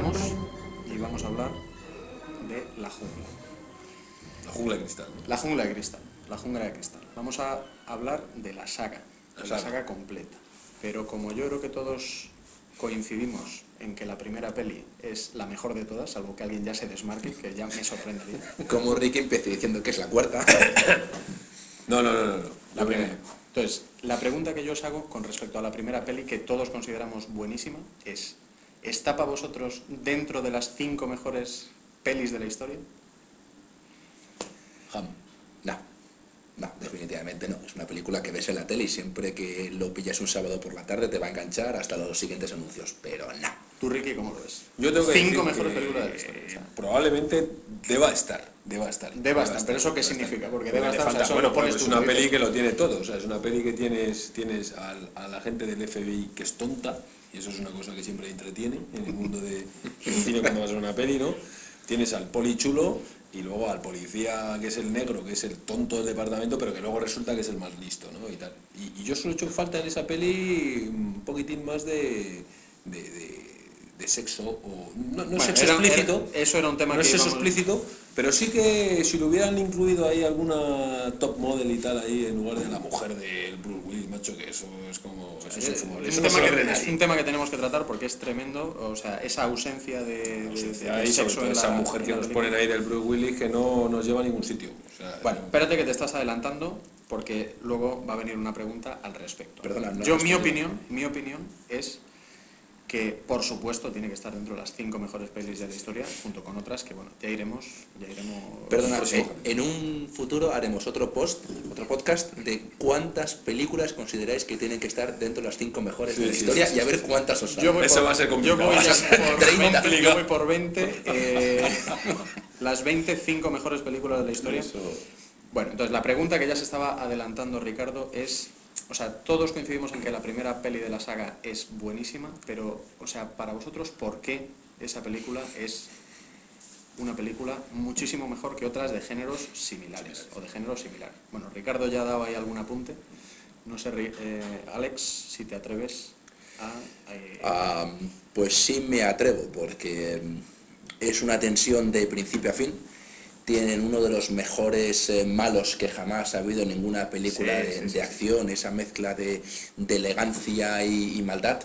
estamos y vamos a hablar de la jungla. La jungla de cristal. La jungla de cristal. La jungla de cristal. Vamos a hablar de la saga, La de la saga. saga completa. Pero como yo creo que todos coincidimos en que la primera peli es la mejor de todas, salvo que alguien ya se desmarque, que ya me sorprendería. Como Ricky empieza diciendo que es la cuarta. No, no, no, no. no. La primera. Entonces, la pregunta que yo os hago con respecto a la primera peli, que todos consideramos buenísima, es, ¿está para vosotros dentro de las cinco mejores pelis de la historia? Ham. No. No, definitivamente no. Es una película que ves en la tele y siempre que lo pillas un sábado por la tarde te va a enganchar hasta los siguientes anuncios. Pero no. Tú, Ricky, ¿cómo lo ves? Yo tengo que Cinco decir mejores que, películas de la historia. o sea, Probablemente deba estar. Deba estar, pero ¿eso qué significa? Porque estar, o sea, eso bueno, pones es una peli que lo tiene todo. O sea, es una peli que tienes, tienes al- a la gente del FBI que es tonta, y eso es una cosa que siempre entretiene en el mundo de, cine cuando vas a una peli, ¿no? Tienes al poli chulo y luego al policía que es el negro, que es el tonto del departamento, pero que luego resulta que es el más listo, ¿no? Y, tal. y, y yo solo he hecho falta en esa peli un poquitín más de, de, de- de sexo, o no, no Bueno, sexo era- explícito. era- eso era un tema no que es íbamos- explícito, pero sí que si lo hubieran incluido ahí alguna top model y tal ahí en lugar de la mujer del Bruce Willis, macho, que eso es como eso es Es infumable. un, tema que, lo ve es nadie. un tema que tenemos que tratar porque es tremendo, o sea, esa ausencia de, de- Ausencia de ahí, sexo en la- esa mujer en que nos ponen ahí del Bruce Willis que no nos lleva a ningún sitio. O sea, Bueno, espérate que te estás adelantando porque luego va a venir una pregunta al respecto. Perdona, no Yo mi opinión, mi opinión es que por supuesto tiene que estar dentro de las cinco mejores pelis de la historia, junto con otras que bueno, ya iremos, ya iremos. Perdona, eh, en un futuro haremos otro post, otro podcast de cuántas películas consideráis que tienen que estar dentro de las cinco mejores Sí, de la sí, historia sí, y a ver cuántas os salen. Yo voy Eso por, va a ser complicado. Yo voy, a ser por 30. 20, yo voy por 20. eh, las 25 mejores películas de la historia. Eso- Bueno, entonces la pregunta que ya se estaba adelantando Ricardo es, o sea, todos coincidimos en que la primera peli de la saga es buenísima, pero, o sea, para vosotros, ¿por qué esa película es una película muchísimo mejor que otras de géneros similares o de géneros similares? Bueno, Ricardo ya ha dado ahí algún apunte. No sé, eh, Alex, si te atreves a... eh, Ah, pues sí me atrevo, porque mm, es una tensión de principio a fin. Tienen uno de los mejores eh, malos que jamás ha habido en ninguna película Sí, de, sí, sí, acción, esa mezcla de, de elegancia y, y maldad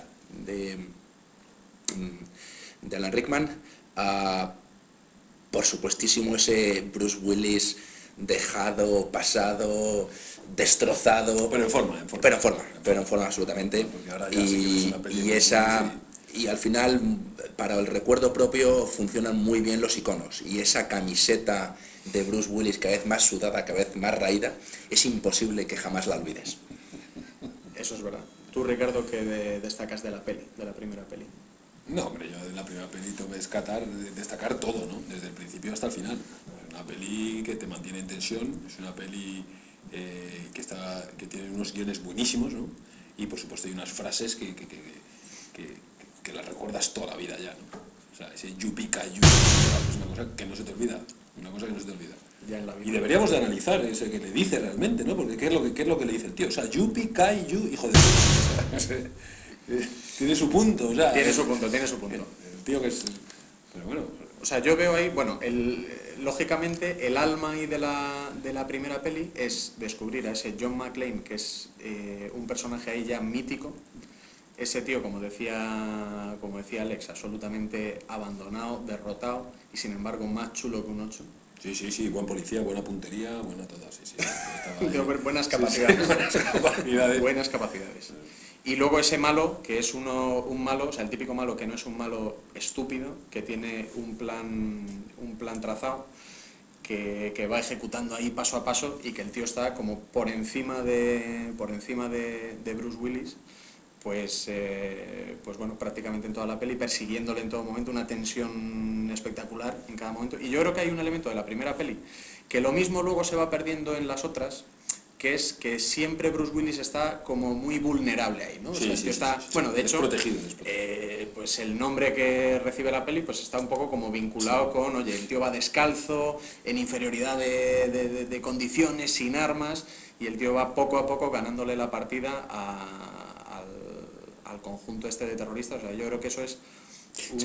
de, mm, de Alan Rickman. Ah, por supuestísimo ese Bruce Willis dejado, pasado, destrozado. Pero en forma, en forma. Pero en forma, pero en forma absolutamente. Porque ahora ya sí que ves Y, una y esa y al final para el recuerdo propio funcionan muy bien los iconos y esa camiseta de Bruce Willis cada vez más sudada, cada vez más raída, es imposible que jamás la olvides. Eso es verdad. Tú, Ricardo, que de- destacas de la peli, de la primera peli? No, hombre, yo de la primera peli tengo que descatar- de- destacar todo, ¿no? Desde el principio hasta el final. Es una peli que te mantiene en tensión, es una peli eh, que, está, que tiene unos guiones buenísimos, ¿no? Y por supuesto hay unas frases que, que, que, que- que las recuerdas toda la vida ya, ¿no? O sea, ese yupi kayu es una cosa que no se te olvida, una cosa que no se te olvida. Ya en la vida. Y deberíamos de analizar ese que le dice realmente, ¿no? Porque ¿qué es lo que, qué es lo que le dice el tío? O sea, yupi kai yu, hijo de... puta. O sea, tiene su punto, o sea... Tiene su punto, tiene su punto. El tío que es... Pero bueno, O sea, yo veo ahí, bueno, el, lógicamente el alma ahí de la, de la primera peli es descubrir a ese John McClane, que es eh, un personaje ahí ya mítico. Ese tío, como decía, como decía Alex, absolutamente abandonado, derrotado y sin embargo más chulo que un 8. sí, sí, sí, buen policía, buena puntería, buena todo, sí, sí. estaba ahí. Tiene buenas capacidades. Capacidades. Buenas capacidades. Y luego ese malo, que es uno, un malo, o sea, el típico malo que no es un malo estúpido, que tiene un plan, un plan trazado, que, que va ejecutando ahí paso a paso y que el tío está como por encima de, por encima de, de Bruce Willis, pues, eh, pues bueno, prácticamente en toda la peli, persiguiéndole en todo momento, una tensión espectacular en cada momento. Y yo creo que hay un elemento de la primera peli que lo mismo luego se va perdiendo en las otras, que es que siempre Bruce Willis está como muy vulnerable ahí, ¿no? O sea, el sí, está, sí. bueno, de hecho, Desprotegido, desprotegido. eh, pues el nombre que recibe la peli pues está un poco como vinculado con, oye, el tío va descalzo, en inferioridad de, de- de- de condiciones, sin armas, y el tío va poco a poco ganándole la partida a- al, conjunto este de terroristas. O sea, yo creo que eso es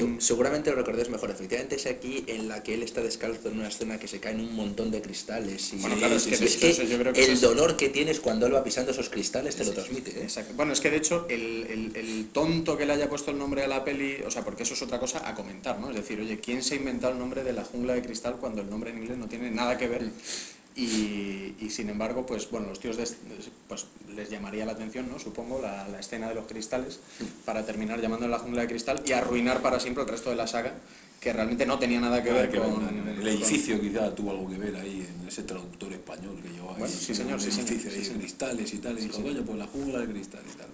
un- Seguramente lo recordáis mejor. Efectivamente es aquí en la que él está descalzo en una escena que se caen un montón de cristales. Y Bueno, claro, es que eso yo creo que el es- dolor que tienes cuando él va pisando esos cristales te lo transmite. ¿eh? Exacto. Bueno, es que de hecho el, el- el tonto que le haya puesto el nombre a la peli, o sea, porque eso es otra cosa a comentar, ¿no? Es decir, oye, ¿quién se ha inventado el nombre de la jungla de cristal cuando el nombre en inglés no tiene nada que ver? Y, y sin embargo, pues bueno, los tíos de- pues les llamaría la atención, ¿no? Supongo, la, la escena de los cristales, para terminar llamando la jungla de cristal y arruinar para siempre el resto de la saga, que realmente no tenía nada que Nada ver que con... ver. con- El edificio quizá tuvo algo que ver ahí en ese traductor español que llevaba Bueno, ahí, sí, señor, sí, edificio sí, de señor. cristales y tal, y dijo, coño, pues la jungla de cristal y tal.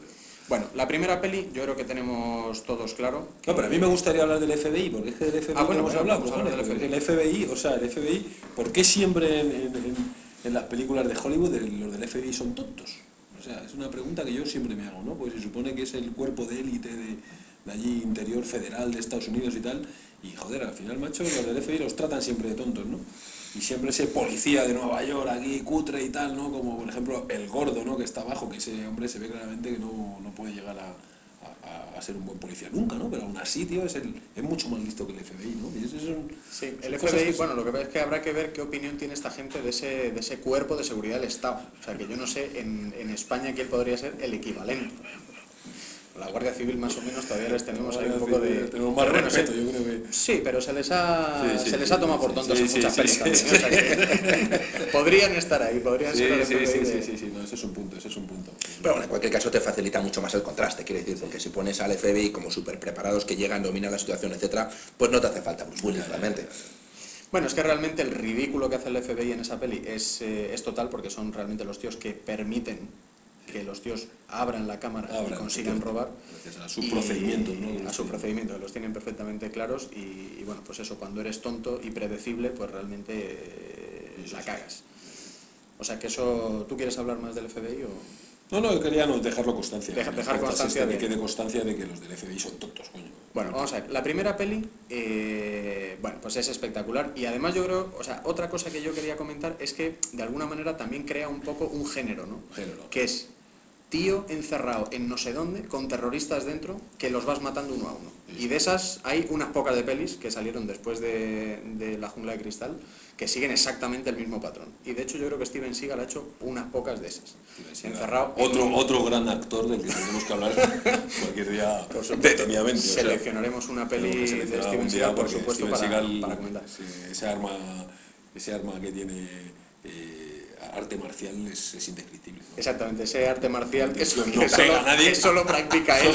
Bueno, la primera peli yo creo que tenemos todos claro. que- No, pero a mí me gustaría hablar del FBI, porque es que del FBI Ah, bueno, no hemos bueno, hablado, vamos a hablar cojones, del porque el FBI, o sea, el FBI, ¿por qué siempre en, en- en- en las películas de Hollywood los del FBI son tontos? O sea, es una pregunta que yo siempre me hago, ¿no? Pues se supone que es el cuerpo de élite de, de allí, interior federal de Estados Unidos y tal, y joder, al final, macho, los del FBI los tratan siempre de tontos, ¿no? Y siempre ese policía de Nueva York aquí, cutre y tal, ¿no? Como por ejemplo el gordo, ¿no? Que está abajo, que ese hombre se ve claramente que no, no puede llegar a, a- a ser un buen policía nunca, ¿no? Pero aún así, tío, es, el, es mucho más listo que el FBI, ¿no? Y eso es un- Sí, el FBI, bueno, lo que pasa es que habrá que ver qué opinión tiene esta gente de ese, de ese cuerpo de seguridad del Estado. O sea, que yo no sé en, en España quién podría ser el equivalente. La Guardia Civil más o menos todavía les tenemos ahí un poco de... Tenemos más pero bueno, respeto, sí. yo creo que... Sí, pero se les ha, Sí, sí, se les ha tomado por tontos sí, en sí, muchas sí, pelis sí, también. sí. O sea que podrían estar ahí, podrían Sí, ser sí, sí, de- sí, sí, sí, no, ese es un punto, ese es un punto. Pero bueno, en cualquier caso te facilita mucho más el contraste, quiero decir, porque si pones al FBI como súper preparados que llegan, dominan la situación, etcétera, pues no te hace falta Bruce Willis realmente. Bueno, es que realmente el ridículo que hace el FBI en esa peli es, eh, es total porque son realmente los tíos que permiten que los tíos abran la cámara y consigan robar. gracias a sus procedimientos, ¿no? A sus procedimientos, los tienen perfectamente claros y, y bueno, pues eso, cuando eres tonto y predecible, pues realmente eh, la cagas. O sea que eso, ¿tú quieres hablar más del FBI o...? No, no, yo quería no, dejarlo constancia. Deja- dejar constancia este de- que quede constancia de que los del FBI son tontos, coño. Bueno, vamos a ver. La primera peli, eh, bueno, pues es espectacular. Y además yo creo, o sea, otra cosa que yo quería comentar es que de alguna manera también crea un poco un género, ¿no? Género. Que es tío encerrado en no sé dónde, con terroristas dentro, que los vas matando uno a uno. Y de esas hay unas pocas de pelis que salieron después de, de La Jungla de Cristal, que siguen exactamente el mismo patrón. Y de hecho yo creo que Steven Seagal ha hecho unas pocas de esas. Encerrado en Otro, un- otro gran actor del que tenemos que hablar cualquier día Por supuesto, detenidamente. o sea, Seleccionaremos una peli de Steven Seagal, por supuesto, Steven para, Seagal, para comentar. ese arma, ese arma que tiene eh, arte marcial es, es indescriptible. ¿no? Exactamente, ese arte marcial que, No pega que solo- a nadie. que solo practica él.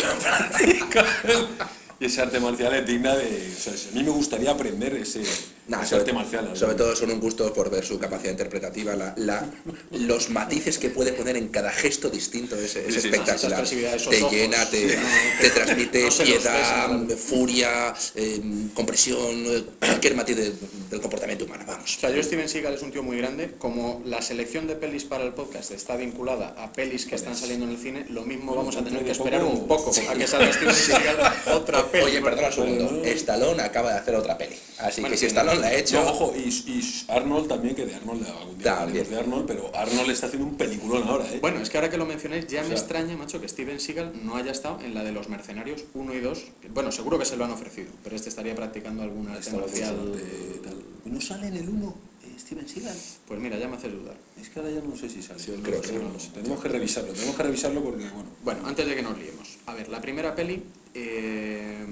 y ese arte marcial es digna de. O sea, a mí me gustaría aprender ese, Nah, sobre, arte marcial. ¿no? sobre todo son un gusto por ver su capacidad interpretativa, la, la- los matices que puede poner en cada gesto distinto, es, es Sí, sí, sí, espectacular. te ojos, llena, te, sí, te transmite no piedad, ves, furia, eh, compresión, cualquier matiz de- del comportamiento humano, vamos. O sea, yo Steven Seagal es un tío muy grande, como la selección de pelis para el podcast está vinculada a pelis que están saliendo en el cine, lo mismo vamos a tener que esperar un poco a que salga Steven Seagal otra peli. Oye, perdona un segundo. Stallone acaba de hacer otra peli, así Bueno, que si sí, Stallone la ha hecho... No, ojo, y, y Arnold también, que de Arnold algún día hablaremos de Arnold, pero Arnold está haciendo un peliculón ahora, ¿eh? Bueno, es que ahora que lo mencionáis, ya O me extraña, macho, que Steven Seagal no haya estado en la de los mercenarios 1 y 2. que, Bueno, seguro que se lo han ofrecido, pero este estaría practicando alguna arte marcial. mucho de tal. ¿No sale en el 1 Steven Seagal? Pues mira, ya me haces dudar. Es que ahora ya no sé si sale. Sí, No creo lo que sé, no. no lo sé. Tenemos que revisarlo, tenemos que revisarlo porque, bueno, Bueno, antes de que nos liemos. A ver, la primera peli, eh,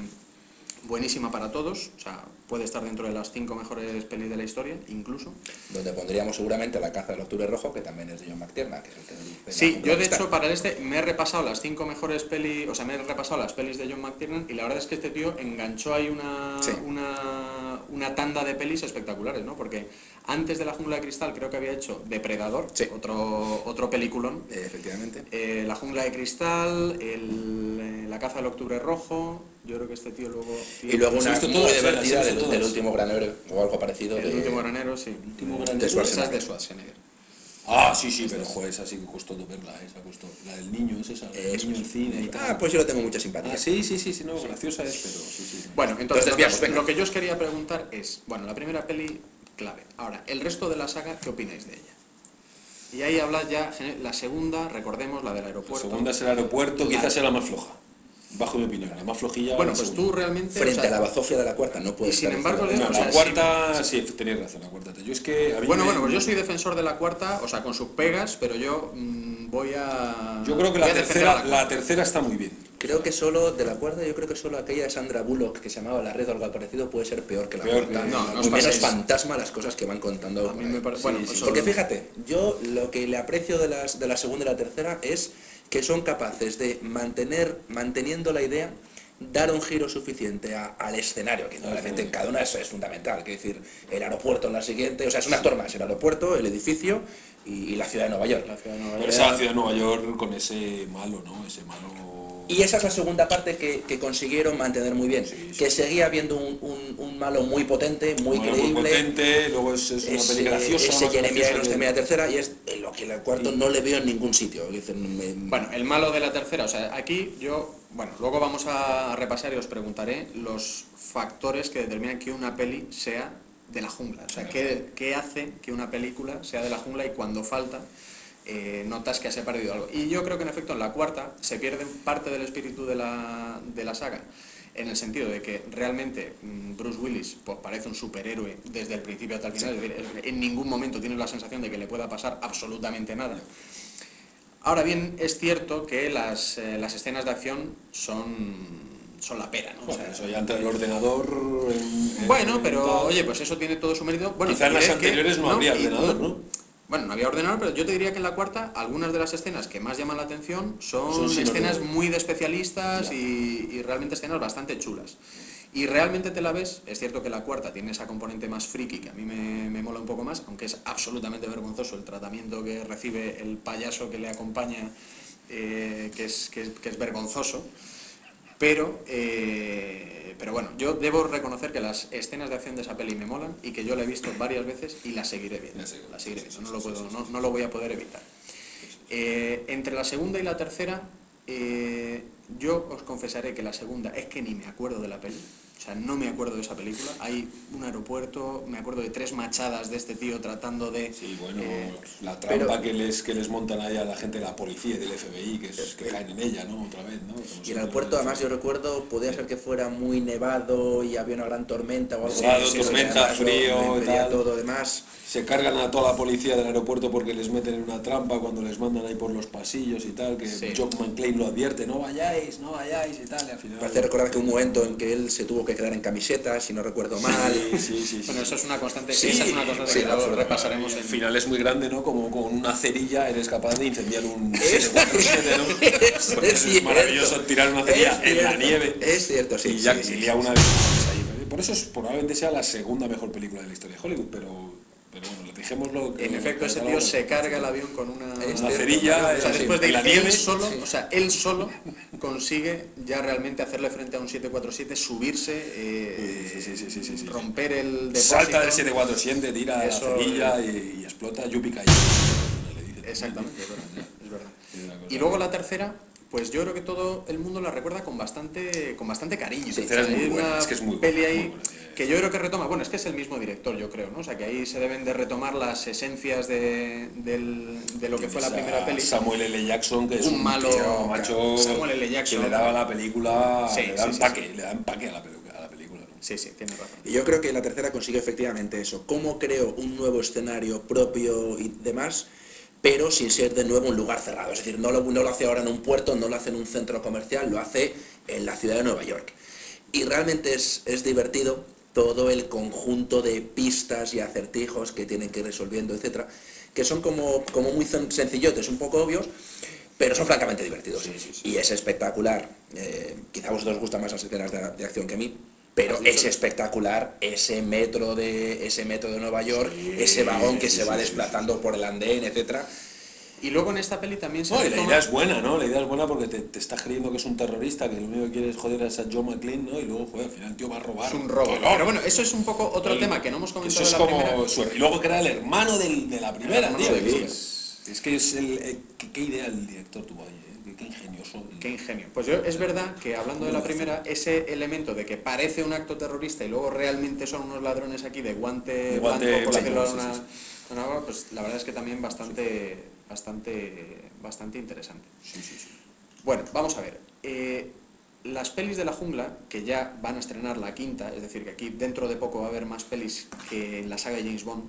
buenísima para todos, o sea, puede estar dentro de las cinco mejores pelis de la historia, incluso. Donde pondríamos seguramente La caza del octubre rojo, que también es de John McTiernan, que es el que Sí, yo de hecho para el este me he repasado las cinco mejores pelis, o sea, me he repasado las pelis de John McTiernan y la verdad es que este tío enganchó ahí una, Sí. una, una tanda de pelis espectaculares, ¿no? Porque antes de La Jungla de Cristal creo que había hecho Depredador, Sí. otro, otro peliculón. Eh, efectivamente. Eh, la jungla de cristal, el, eh, la caza del octubre rojo, yo creo que este tío luego... Y luego una visto muy todas, ¿eh? divertida del, último gran héroe o algo parecido. El de- último granero, sí. Último de granero. Schwarzenegger. de Schwarzenegger. Ah, sí, sí, pero joder, esa sí que costó verla, eh, esa costó. La del niño es esa, la del niño en cine y tal. Ah, pues yo le tengo mucha simpatía. Ah, sí, sí, sí, sí, no, graciosa es, pero sí, sí. Bueno, entonces, Entonces, lo, que, lo yo os quería preguntar es, bueno, la primera peli clave. Ahora, el resto de la saga, ¿qué opináis de ella? Y ahí habla ya, la segunda, recordemos, la del La aeropuerto. segunda es el aeropuerto, La- quizás sea la más floja. Bajo mi opinión, la más flojilla. Bueno, pues segunda. tú realmente... Frente o sea, a la bazofia de la cuarta no puede y sin estar embargo, No, la cuarta, sí, tenías razón, la cuarta. Yo es que a mí Bueno, me- bueno, pues yo soy defensor de la cuarta, o sea, con sus pegas, pero yo mm, voy a... Yo creo que la tercera, la tercera está muy bien. Creo que solo, de la cuarta, yo creo que solo aquella de Sandra Bullock que se llamaba La Red o algo parecido puede ser peor que la Peor cuarta. que- no, no os Muy menos fantasma las cosas que van contando. A mí me parece... Bueno, Sí, pues sí. Porque fíjate, yo lo que le aprecio de, las, de la segunda y la tercera es que son capaces de mantener, manteniendo la idea, dar un giro suficiente a- al escenario, que normalmente en cada una eso es fundamental, que decir, el aeropuerto en la siguiente, o sea, es un actor más, el aeropuerto, el edificio y, y la ciudad de Nueva York. La ciudad de Nueva Pero York. esa ciudad de Nueva York con ese malo, ¿no? Ese malo. Y esa es la segunda parte que, que consiguieron mantener muy bien, Sí, sí. que seguía habiendo un, un- un malo muy potente, muy Malo, creíble. potente, luego es, es una ese, peli graciosa. ese Jeremy Irons que- de media tercera y es lo que el cuarto no le veo en ningún sitio. Dicen, me- Bueno, el malo de la tercera, o sea, aquí yo, bueno, luego vamos a repasar y os preguntaré los factores que determinan que una peli sea de la jungla. O sea, ¿qué, qué hace que una película sea de la jungla y cuando falta eh, notas que se ha perdido algo? Y yo creo que en efecto en la cuarta se pierde parte del espíritu de la, de la saga. En el sentido de que realmente mm, Bruce Willis pues, parece un superhéroe desde el principio hasta el final. Es decir, en ningún momento tienes la sensación de que le pueda pasar absolutamente nada. Ahora bien, es cierto que las, eh, las escenas de acción son, son la pera, ¿no? O Bueno, sea, eso ya entra el ordenador. en- en- bueno, pero oye, pues eso tiene todo su mérito. Bueno, Quizá en te las que- anteriores no habría ordenador, ¿no? Bueno, no había ordenador, pero yo te diría que en la cuarta algunas de las escenas que más llaman la atención son, escenas ordenador. muy de especialistas y, y realmente escenas bastante chulas. Y realmente te la ves, es cierto que la cuarta tiene esa componente más friki que a mí me, me mola un poco más, aunque es absolutamente vergonzoso el tratamiento que recibe el payaso que le acompaña, eh, que, es, que, es, que es vergonzoso. Pero, eh, pero bueno, yo debo reconocer que las escenas de acción de esa peli me molan y que yo la he visto varias veces y la seguiré viendo. La seguiré, viendo, no lo, puedo, no, no lo voy a poder evitar. Eh, entre la segunda y la tercera, eh, yo os confesaré que la segunda es que ni me acuerdo de la peli. Sea, no me acuerdo de esa película. Hay un aeropuerto, me acuerdo de tres machadas de este tío tratando de... Sí, bueno, eh, la trampa pero- que les que les montan ahí a la gente de la policía y del FBI, que, es, que caen en ella, ¿no? Otra vez, ¿no? Como Y el aeropuerto, además, yo recuerdo, podía ser que fuera muy nevado y había una gran tormenta o algo Nevado, así, tormenta, frío tal. todo demás. Se cargan a toda la policía del aeropuerto porque les meten en una trampa cuando les mandan ahí por los pasillos y tal, que Sí. John McClane lo advierte, no vayáis, no vayáis y tal, y al final... Parece recordar que un momento en que él se tuvo que quedar en camiseta, si no recuerdo mal. Sí, sí, sí, sí. Bueno, eso es una constante, Sí, esa es una constante sí, que luego repasaremos en... al final es muy grande, ¿no? Como con una cerilla eres capaz de incendiar un 747, ¿no? Es- Porque es es maravilloso tirar una cerilla en la nieve. Es cierto, sí. y ya una vez ahí. Por eso es, probablemente sea la segunda mejor película de la historia de Hollywood, pero, pero bueno, En efecto, ese tío se carga el avión con una, cerilla, O sea, eh, después de la nieve. solo, sí. o sea, él solo consigue ya realmente hacerle frente a un 747, subirse, eh, Sí, romper el depósito. Salta del 747, tira Eso, la cerilla y, y explota dicen. Exactamente, es verdad. es Y luego la tercera, pues yo creo que todo el mundo la recuerda con bastante, con bastante cariño. Sí, O sea, es muy buena, una es que es muy peli buena, ahí muy buena, que yo creo que retoma, bueno, es que es el mismo director, yo creo, ¿no? O sea, que ahí se deben de retomar las esencias de, del- de lo que fue la primera a peli. Samuel L. Jackson, que es Un un, malo- tío, macho, Samuel L. Jackson. que le daba a la película, Sí, le da sí, empaque, sí. le da empaque a la, a película. ¿no? Sí, sí, tiene razón. Y yo creo que la tercera consigue efectivamente eso. Cómo creo un nuevo escenario propio y demás, pero sin ser de nuevo un lugar cerrado. Es decir, no lo, no lo hace ahora en un puerto, no lo hace en un centro comercial, lo hace en la ciudad de Nueva York. Y realmente es, es divertido todo el conjunto de pistas y acertijos que tienen que ir resolviendo, etcétera, que son como, como muy sen- sencillotes, un poco obvios, pero son francamente divertidos. Y es espectacular. Eh, quizá a vosotros os gustan más las escenas de, de acción que a mí, pero es espectacular ese metro de ese metro de Nueva York, Sí, ese vagón que sí, se va desplazando por el andén, etcétera. Y luego en esta peli también se No, y la idea es buena, ¿no? La idea es buena porque te, te estás creyendo que es un terrorista, que lo único que quiere es joder a esa John McClane, ¿no? Y luego, joder, al final el tío va a robar. Es un robo. Pero bueno, eso es un poco otro El- tema que no hemos comentado Eso es de la como primera. y luego que era el hermano del- de la primera, tío. Es-. Es que es el. eh, qué, qué idea el director tuvo ahí, ¿eh? Qué, qué Qué ingenio. Pues yo, es verdad que hablando de la primera, ese elemento de que parece un acto terrorista y luego realmente son unos ladrones aquí de guante, De guante blanco, una, una forma, pues la verdad es que también bastante, bastante, bastante interesante. Sí, sí, sí. Bueno, vamos a ver. Eh, las pelis de la jungla, que ya van a estrenar la quinta, es decir, que aquí dentro de poco va a haber más pelis que en la saga de James Bond.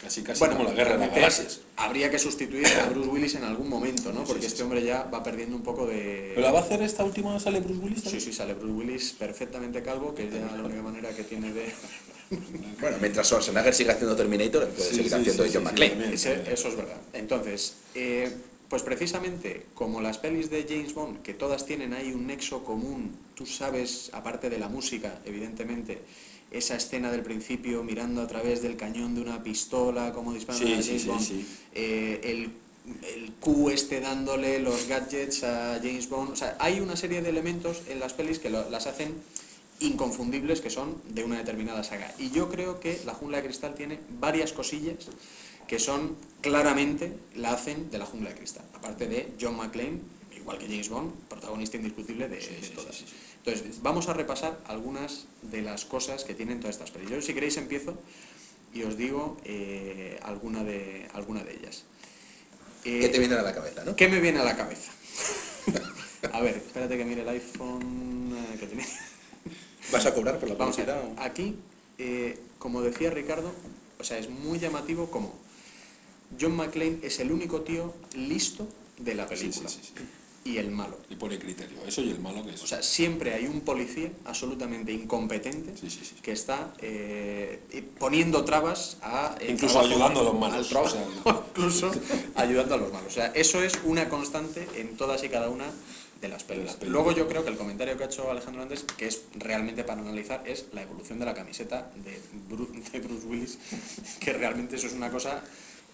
Casi, casi Bueno, como la guerra de las galaxias. Habría que sustituir a Bruce Willis en algún momento, ¿no? Sí, Porque sí, este sí. hombre ya va perdiendo un poco de... ¿Pero la va a hacer esta última? ¿Sale Bruce Willis? Sí, también? sí, sale Bruce Willis perfectamente calvo, que es ya la única manera que tiene de... Bueno, mientras Schwarzenegger siga haciendo Terminator, él puede Sí, seguir sí, haciendo John sí, McClane. eso es verdad. Entonces, eh, pues precisamente como las pelis de James Bond, que todas tienen ahí un nexo común, tú sabes, aparte de la música, evidentemente, esa escena del principio mirando a través del cañón de una pistola, como disparan Sí, a James sí, Bond, sí. eh, el, el Q este dándole los gadgets a James Bond, o sea, hay una serie de elementos en las pelis que lo- las hacen inconfundibles que son de una determinada saga. Y yo creo que La Jungla de Cristal tiene varias cosillas que son claramente la hacen de La Jungla de Cristal. Aparte de John McClane, igual que James Bond, protagonista indiscutible de, todas. Entonces, vamos a repasar algunas de las cosas que tienen todas estas pelis. Yo, si queréis, empiezo y os digo eh, alguna, de, alguna de ellas. Eh, ¿Qué te viene a la cabeza, no? ¿Qué me viene a la cabeza? a ver, espérate que mire el iPhone eh, que tenía. ¿Vas a cobrar por la Vamos a ver, publicidad? aquí, eh, como decía Ricardo, o sea, es muy llamativo como John McClane es el único tío listo de la Sí, sí, película sí, sí. Y el malo. Y pone criterio. Eso y el malo que es. O sea, siempre hay un policía absolutamente incompetente Sí, sí, sí. que está eh, poniendo trabas a... el Incluso ayudando a los malos, al o sea, incluso ayudando a los malos. O sea, eso es una constante en todas y cada una de las pelis. pelis. Luego yo creo que el comentario que ha hecho Alejandro antes, que es realmente para analizar, es la evolución de la camiseta de, Bru- de Bruce Willis, que realmente eso es una cosa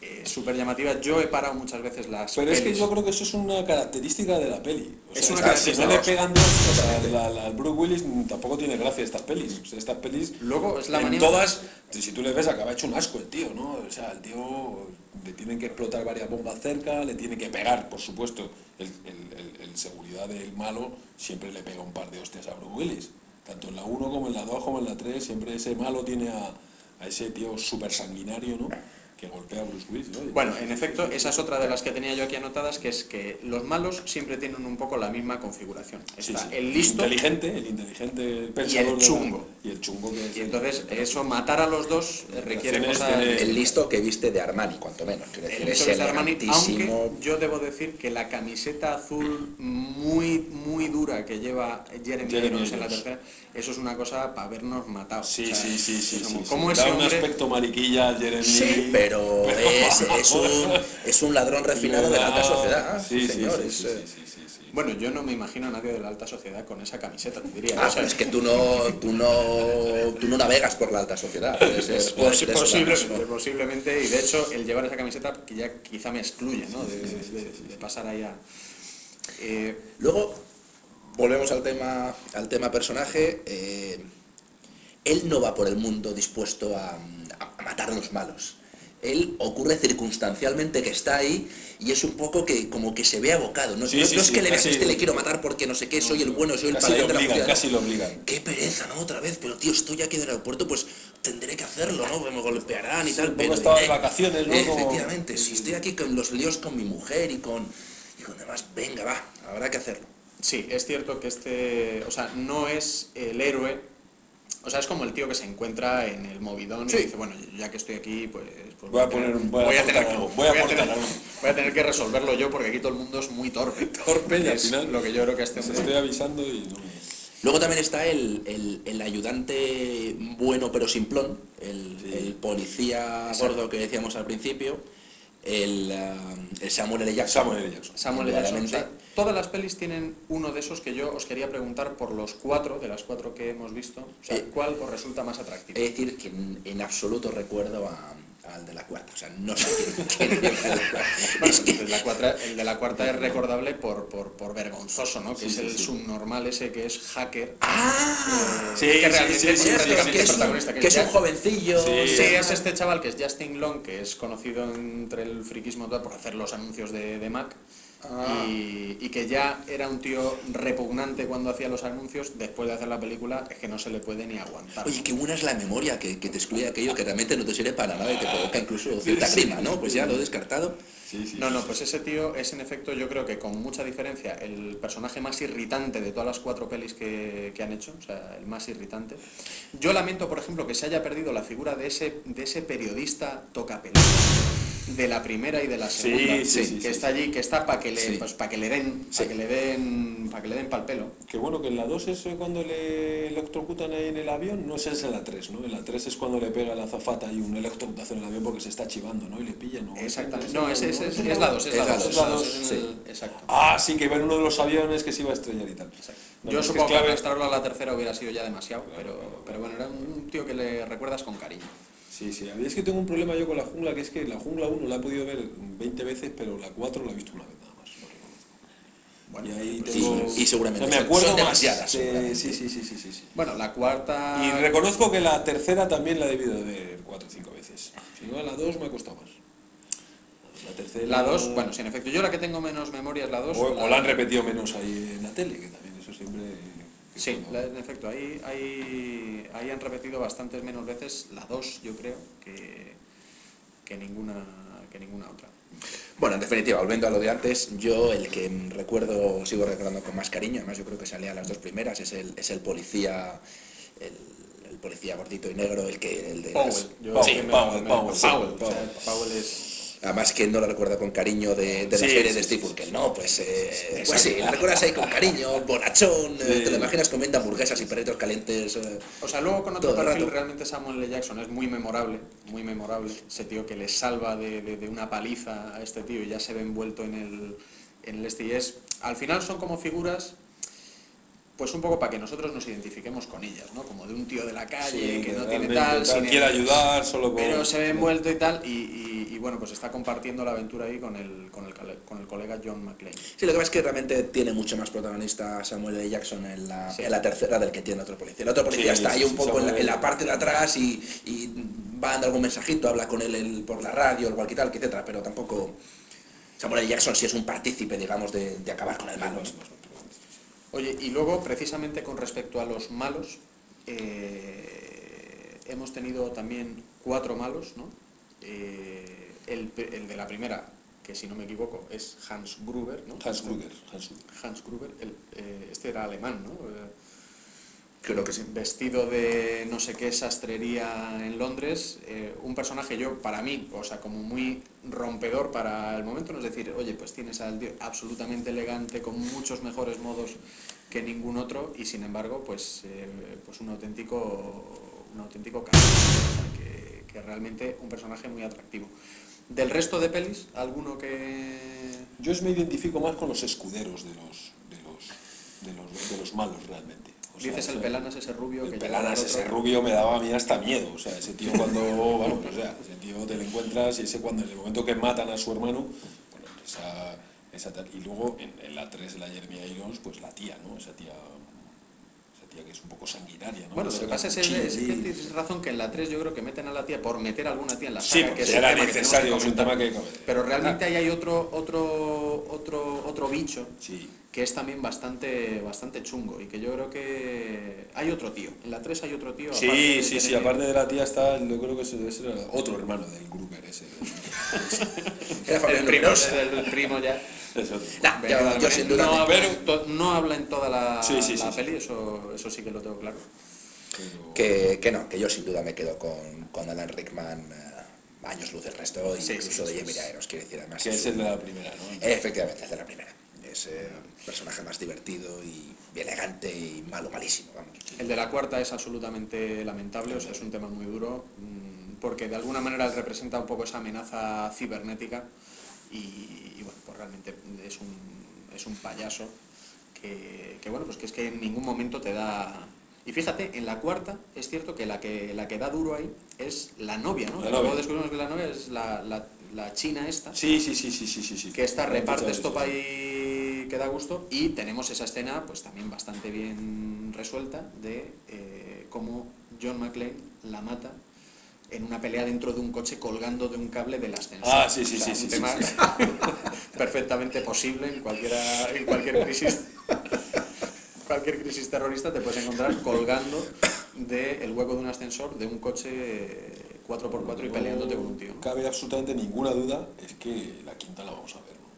eh, súper llamativa. Yo he parado muchas veces las Pero es que yo creo que eso es una característica de la peli. O Es sea, una que si no característica. le pegan dos, o sea, la, la- el Bruce Willis mm, tampoco tiene gracia estas pelis. O sea, estas pelis, Luego es la en manía- todas, si tú le ves, acaba hecho un asco el tío, ¿no? O sea, el tío le tienen que explotar varias bombas cerca, le tiene que pegar, por supuesto. El, el- el- el seguridad del malo siempre le pega un par de hostias a Bruce Willis. Tanto en la 1 como en la 2 como en la 3, siempre ese malo tiene a, a ese tío súper sanguinario, ¿no? Que golpea a Bruce Willis, ¿no? Y- Bueno, en efecto, esa es otra de las que tenía yo aquí anotadas, que es que los malos siempre tienen un poco la misma configuración. Está sí. el listo inteligente, el inteligente pensador de la- chungo. y el chungo que es y entonces eso, matar a los dos eh, requiere cosas... tiene- El listo que viste de Armani, cuanto menos. Quiero decir, El es listo de Armani, elegantísimo. aunque yo debo decir que la camiseta azul muy muy dura que lleva Jeremy, Jeremy Irons en la tercera, eso es una cosa para habernos matado. Sí, O sea, sí, sí, sí. es sí, como, sí. ¿Cómo Da ese un hombre- aspecto mariquilla, Jeremy. Sí, pero es, es, un, es un ladrón refinado de la alta sociedad, Sí, sí, señor. sí, es, sí, sí, sí, sí, sí. Bueno, yo no me imagino a nadie de la alta sociedad con esa camiseta, te diría. Ah, O sea, pero es que tú no, tú no, tú no navegas por la alta sociedad. Es posiblemente, y de hecho el llevar esa camiseta que ya quizá me excluye, ¿no? De, de- de- de pasar ahí a... Eh, Luego, volvemos al tema, al tema personaje. eh, él no va por el mundo dispuesto a, a matar a los malos. Él ocurre circunstancialmente que está ahí y es un poco que como que se ve abocado. No, Sí, no- sí, no es sí, que le veas este le quiero matar porque no sé qué, soy el bueno, soy el Casi lo de la casi lo obligan. Qué pereza, ¿no? Otra vez, pero tío, estoy aquí en el aeropuerto, pues tendré que hacerlo, ¿no? Me golpearán y tal. pero, estaba de eh, vacaciones, ¿no? Como- Efectivamente, si estoy aquí con los líos con mi mujer y con, y con demás, venga, va, habrá que hacerlo. sí, es cierto que este, o sea, no es el héroe, o sea, es como el tío que se encuentra en el movidón Sí. y dice, bueno, ya que estoy aquí, pues... pues Voy a tener- poner un- voy a tener, algo, voy a tener- algo. voy a tener que resolverlo yo porque aquí todo el mundo es muy torpe. Torpe y al final- lo que yo creo que este Te hombre... estoy avisando y no. Luego también está el, el- el ayudante bueno pero simplón, el, el policía gordo que decíamos al principio, el, ah, el Samuel L. Jackson. Samuel L. Jackson. Samuel L. Jackson. Todas las pelis tienen uno de esos que yo os quería preguntar por los cuatro, de las cuatro que hemos visto, o sea, Eh, ¿cuál os resulta más atractivo? Es decir, que en, en absoluto recuerdo a- al de la cuarta, o sea, no sé quién, quién es el de la cuarta. Bueno, Es que- el, de la cuarta, el de la cuarta es recordable por, por, por vergonzoso, ¿no? Que Sí, es el sí. subnormal ese que es hacker. ¡Ah! Sí, que realmente es protagonista, que es un jovencillo. Sí, es este chaval que es Justin Long, que es conocido entre el friquismo por hacer los anuncios de, de Mac. Ah. Y, y que ya era un tío repugnante cuando hacía los anuncios, después de hacer la película es que no se le puede ni aguantar. Oye, qué buena es la memoria que, que te excluye aquello que realmente no te sirve para nada y te provoca incluso cierta grima, ¿no? Pues ya lo he descartado. Sí, sí. No, no, pues ese tío es en efecto, yo creo que con mucha diferencia, el personaje más irritante de todas las cuatro pelis que, que han hecho, o sea, el más irritante. Yo lamento, por ejemplo, que se haya perdido la figura de ese, de ese periodista tocapelotas de la primera y de la Sí, segunda, sí, sí, que sí, está allí, que está para que le, Sí. pues, para que le den, Sí. para que le den, para que le den pal pelo. Que bueno, que en la 2 es cuando le electrocutan ahí en el avión, no es en la 3, ¿no? En la 3 es cuando le pega la azafata y un electrocutación en el avión porque se está chivando, ¿no? Y le pillan, ¿no? Exactamente. No, es, es, es, es la dos, es la Es la dos, dos, es la la dos, dos, es sí. el- Exacto. Ah, sí, que iba en uno de los aviones que se iba a estrellar y tal. No, Yo que supongo es que arrastrarlo a la tercera hubiera sido ya demasiado, pero, pero bueno, era un tío que le recuerdas con cariño. Sí, sí, a mí es que tengo un problema yo con la jungla, que es que la jungla 1 la he podido ver 20 veces, pero la 4 la he visto una vez nada más. Bueno, y ahí pues, tengo... y- y seguramente o sea, me acuerdo son demasiadas, de-. Sí, sí, sí, sí, sí, sí. Bueno, la cuarta... Y reconozco que la tercera también la he debido de ver 4 o 5 veces. Si no, la 2 me ha costado más. La tercera... La 2, bueno, sí, en efecto, yo la que tengo menos memoria es la 2. O, o la han repetido menos ahí en la tele, que también eso siempre... Sí, la- en efecto, ahí, ahí, ahí han repetido bastantes menos veces la 2, yo creo, que, que, ninguna, que ninguna otra. Bueno, en definitiva, volviendo a lo de antes, yo el que recuerdo, sigo recordando con más cariño, además yo creo que salía a las dos primeras, es el, es el policía, el, el policía gordito y negro, el que... El de las- Powell, yo Powell, Powell, Powell, sí, Powell, sea, Powell. Powell es... Además, que no lo recuerda con cariño de, de la serie sí, de Steve sí, Urkel, ¿no? Pues, eh, pues sí, la recuerdas ahí con cariño, bonachón, eh, Sí. te lo imaginas comiendo hamburguesas y perritos calientes. eh. O sea, luego con otro perfil rato. realmente Samuel L. Jackson es muy memorable, muy memorable. Ese tío que le salva de, de- de una paliza a este tío y ya se ve envuelto en el, en el este y es... Al final son como figuras, pues un poco para que nosotros nos identifiquemos con ellas, ¿no? Como de un tío de la calle Sí, que no tiene tal, sin quiere el- ayudar solo con... pero se ve envuelto y tal, y, y- y bueno, pues está compartiendo la aventura ahí con el, con el, con el colega John McClane. Sí, lo que pasa es que realmente tiene mucho más protagonista Samuel L. Jackson en la, Sí. en la tercera del que tiene otro policía. El otro policía Sí, está sí, ahí un sí, poco en la, Samuel- en la parte de atrás y, y va dando algún mensajito, habla con él el- por la radio, el cualquier tal, etcétera, pero tampoco... Samuel L. Jackson sí es un partícipe, digamos, de, de acabar con el malo. Oye, y luego, precisamente con respecto a los malos, eh, hemos tenido también cuatro malos, ¿no? Eh, el, el de la primera, que si no me equivoco, es Hans Gruber, ¿no? Hans Kruger, Hans. Hans Gruber, el- eh, este era alemán, ¿no? Vestido de no sé qué sastrería en Londres, eh, un personaje yo, para mí, o sea, como muy rompedor para el momento, no es decir, oye, pues tienes al tío absolutamente elegante, con muchos mejores modos que ningún otro, y sin embargo, pues, eh, pues un auténtico, un auténtico cabrón, o sea, que, que realmente un personaje muy atractivo. Del resto de pelis, alguno que... Yo me identifico más con los escuderos de los, de los, de los, de los malos realmente. Dices el Pelanas, ese rubio El que Pelanas, ese rubio me daba a mí hasta miedo. O sea, ese tío cuando, vamos, o sea, ese tío te lo encuentras y ese cuando en el momento que matan a su hermano, bueno, esa, esa tal- y luego en, en la 3, la Jeremy Irons, pues la tía, ¿no? Esa tía, esa tía que es un poco sanguinaria, ¿no? Bueno, lo que pasa es, es que tienes razón que en la 3 yo creo que meten a la tía por meter a alguna tía en la Sí, saga, porque que es era necesario, es un tema que... Ah. Pero realmente ahí hay otro, otro, otro, otro bicho Sí. que es también bastante, bastante chungo y que yo creo que hay otro tío. En la 3 hay otro tío. Sí, de sí, sí, aparte de la tía está, yo creo que debe ser otro hermano del Gruber ese. Era El primo, el primo ya. Es otro. Nah, yo, yo sin duda... no, habla en to- no habla en toda la, Sí, sí, la sí, peli, Eso, eso sí que lo tengo claro. Pero- Que, que no, que yo sin duda me quedo con, con Alan Rickman eh, años luz del resto, Sí, incluso sí, de sí, Jamie sí. Irons, quiero decir, además. que es el de la primera, ¿no? Efectivamente, es de la primera. Es eh, un personaje más divertido y elegante y malo, malísimo, vamos. El de la cuarta es absolutamente lamentable, o sea, es un tema muy duro, mm, porque de alguna manera representa un poco esa amenaza cibernética y, y, bueno, pues realmente es un, es un payaso que, que, bueno, pues que es que en ningún momento te da... Y fíjate, en la cuarta es cierto que la que, la que da duro ahí es la novia, ¿no? La novia. Luego descubrimos que la novia es la, la, la china esta, Sí, sí, sí, sí, sí, sí, sí. que esta reparte estopa y que da gusto y tenemos esa escena pues también bastante bien resuelta de eh, cómo John McClane la mata en una pelea dentro de un coche colgando de un cable del ascensor. Ah, sí, sí, O sea, sí, un sí, tema sí, sí. perfectamente posible en, cualquiera, en cualquier crisis. cualquier crisis terrorista te puedes encontrar colgando del hueco de un ascensor de un coche 4x4 y peleándote con un tío. No cabe absolutamente ninguna duda, es que la quinta la vamos a ver. ¿no?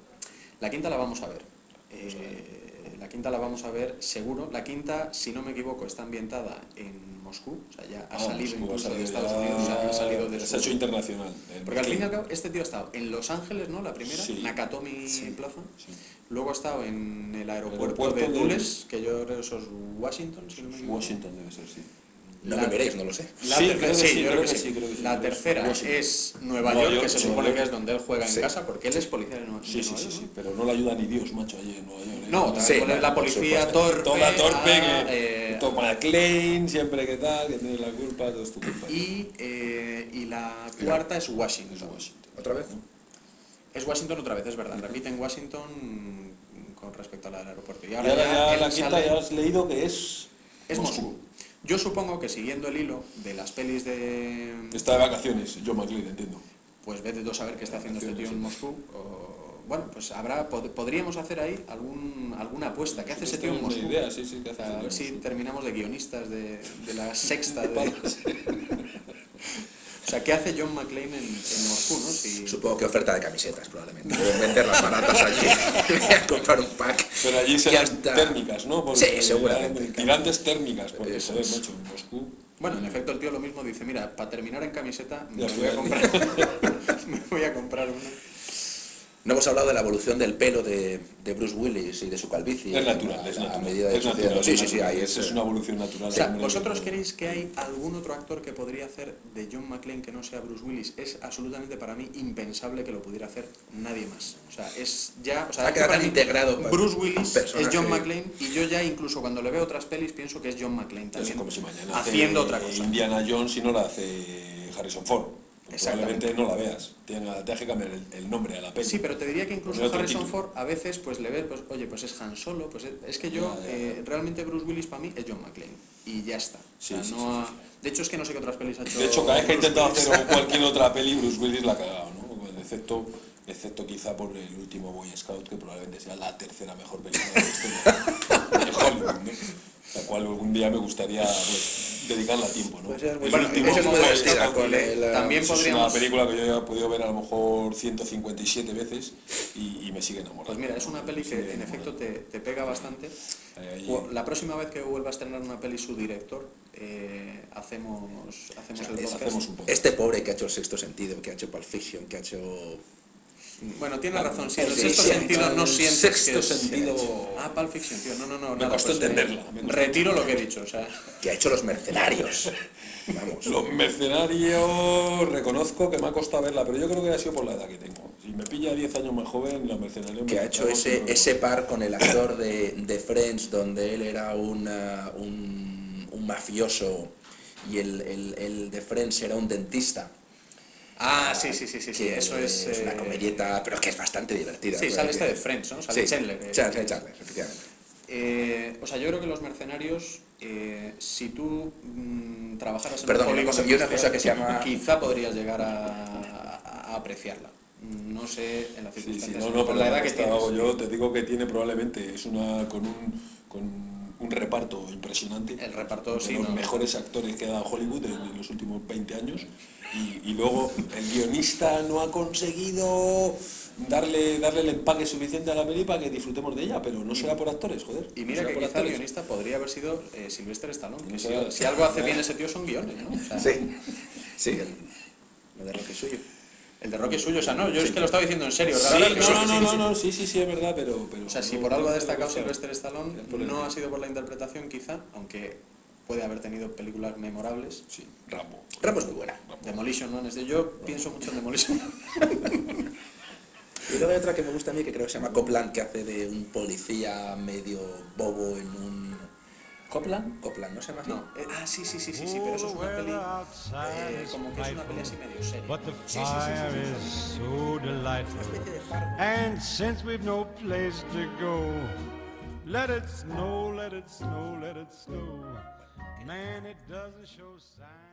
La quinta la vamos a ver. Eh, la quinta la vamos a ver seguro. La quinta, si no me equivoco, está ambientada en Moscú. O sea, ya ha Ah, salido Moscú, incluso ha de Estados ya- Unidos, o sea, ha salido de Se ha hecho internacional. Porque al fin y al cabo, este tío ha estado en Los Ángeles, ¿no? La primera, Sí. Nakatomi Sí. Plaza. Sí. Luego ha estado en el aeropuerto, aeropuerto de de- Dulles, que yo creo que eso es Washington, si no me equivoco. Washington debe ser, sí. No La- me veréis, no lo sé. La Sí, tercera- creo que sí, sí, yo creo que sí, creo que sí. La tercera Washington. es Nueva, York, York, que se supone que es York. donde él juega Sí. en casa, porque él es policía de Nueva Sí, sí, Nueva sí, York, sí, pero no le ayuda ni Dios, macho, allí en Nueva York. ¿eh? No, también la policía torpe. Toda torpe, a, que eh, toma Klein, siempre que tal, que tienes la culpa, todo es tu culpa. y, eh, y la cuarta es Washington. Es Washington. ¿Otra vez? Es Washington otra vez, es verdad. Repiten Washington con respecto a la del aeropuerto. Y Y ahora, ya la quinta sale- ya has leído que es, es Moscú. Yo supongo que siguiendo el hilo de las pelis de... Está de vacaciones, John McClane, entiendo. Pues vete tú a saber qué está haciendo este tío en Moscú. o- bueno, pues habrá, pod- podríamos hacer ahí algún, alguna apuesta. ¿Qué hace ese tío en Moscú? idea, sí, sí, ¿qué O hace sea, a ver si terminamos de guionistas de, de la sexta. de- sea, ¿qué hace John McClane en, en Moscú? ¿no? Si- Supongo que oferta de camisetas, probablemente. Deben venderlas baratas allí. A comprar un pack. Pero allí serán hasta- térmicas, ¿no? Porque Sí, seguramente. Tirantes térmicas, porque Eso es. macho, en Moscú. Bueno, en efecto el tío lo mismo dice, mira, para terminar en camiseta me voy, a comprar, me voy a comprar una. No hemos hablado de la evolución del pelo de, de Bruce Willis y de su calvicie. Es natural, a- es a natural. medida de es natural. Sí, es sí, sí, ahí es, es. una evolución natural. O sea, ¿vosotros creéis que hay algún otro actor que podría hacer de John McClane que no sea Bruce Willis? Es absolutamente para mí impensable que lo pudiera hacer nadie más. O sea, es ya... O sea, Ha es que quedado tan integrado Bruce Willis es John McClane y yo ya incluso cuando le veo otras pelis pienso que es John McClane Es también. como si mañana haciendo otra cosa. Indiana Jones y no la hace Harrison Ford. Probablemente no la veas. Tiene, te que cambiar el, el nombre a la peli. Sí, pero te diría que incluso Harrison título. Ford a veces pues le ves, pues oye, pues es Han Solo, pues es, es que yo, Ya, ya, ya. eh, realmente Bruce Willis para mí es John McClane y ya está. O Sí, sea, sí, no sí, ha- sí, De hecho es que no sé qué otras pelis ha hecho. De hecho, cada vez que ha intentado hacer cualquier otra peli, Bruce Willis la ha cagado, ¿no? Excepto, excepto quizá por el último Boy Scout, que probablemente sea la tercera mejor película de la historia de Hollywood, ¿no? La cual algún día me gustaría pues, dedicarla tiempo, ¿no? Muy- Bueno, es muy divertida, con el, También Eso es podríamos- una película que yo he podido ver a lo mejor 157 veces y, y me sigue enamorando. Pues mira, es una peli que en efecto te, te pega bastante. O- La próxima vez que vuelva a estrenar una peli su director, eh, hacemos, hacemos el es- podcast. hacemos un poco. Este pobre que ha hecho el sexto sentido, que ha hecho Pulp Fiction, que ha hecho. Bueno, tiene razón, si en el Sí, sexto sí, sentido no sientes sexto que es- sentido- Ah, Pulp Fiction, tío, no, no, no. Me nada, costó pues, eh, entenderla, me costó retiro lo que he dicho, o sea... que ha hecho Los Mercenarios. Vamos. Los mercenarios, reconozco que me ha costado verla, pero yo creo que ha sido por la edad que tengo. Si me pilla 10 años más joven, los mercenarios... que me ha hecho ese, ese par con el actor de, de Friends, donde él era una- un, un mafioso y el, el- el de Friends era un dentista. Ah, sí, sí, sí, sí, sí, que eso es... una eh, comedieta, pero que es bastante divertida. Sí, sale que- este de Friends, ¿no? Sale Sí, Chandler. eh. Chandler, Chandler, efectivamente. Eh, o sea, yo creo que los mercenarios, eh, si tú mm, trabajaras en Perdón, un una cosa- y una cosa que se llama- Quizá podrías llegar a, a- a apreciarla. No sé en Sí, sí, circunstancias, no, no, pero la edad que tienes. Yo te digo que tiene probablemente, es una con un, con un reparto impresionante. El reparto, de sí, los no. mejores actores que ha dado Hollywood en, en los últimos 20 años. Y, y luego el guionista no ha conseguido darle, darle el empaque suficiente a la peli para que disfrutemos de ella, pero no será por actores, joder. Y mira que por quizá el actores. guionista podría haber sido eh, Sylvester Stallone. Que No si, algo hace bien ese tío son guiones, ¿no? O sea, Sí, sí, el, lo de Rocky suyo. El de Rocky es suyo, o sea, no, yo es que lo estaba diciendo en serio. Sí, no, no, no, no, sí. no, sí, sí, sí, es verdad, pero... pero O sea, si por algo ha destacado Sylvester Stallone, no ha sido por la interpretación quizá, aunque puede haber tenido películas memorables. Sí, Rambo. Rambo es muy buena. Demolition Man es de... Yo pienso mucho en Demolition Man. Y luego hay otra que me gusta a mí que creo que se llama Copland, que hace de un policía medio bobo en un. ¿Copland? Copland, ¿no se llama así? No. eh, ah, sí, sí, sí, sí, sí, pero eso es una peli... eh, como que es una peli así medio seria. But the Sí, sí, sí, sí, fire sí, sí. is so delightful. especie de faro. And since we've no place to go, let it snow, let it snow, let it snow. Man, it doesn't show signs.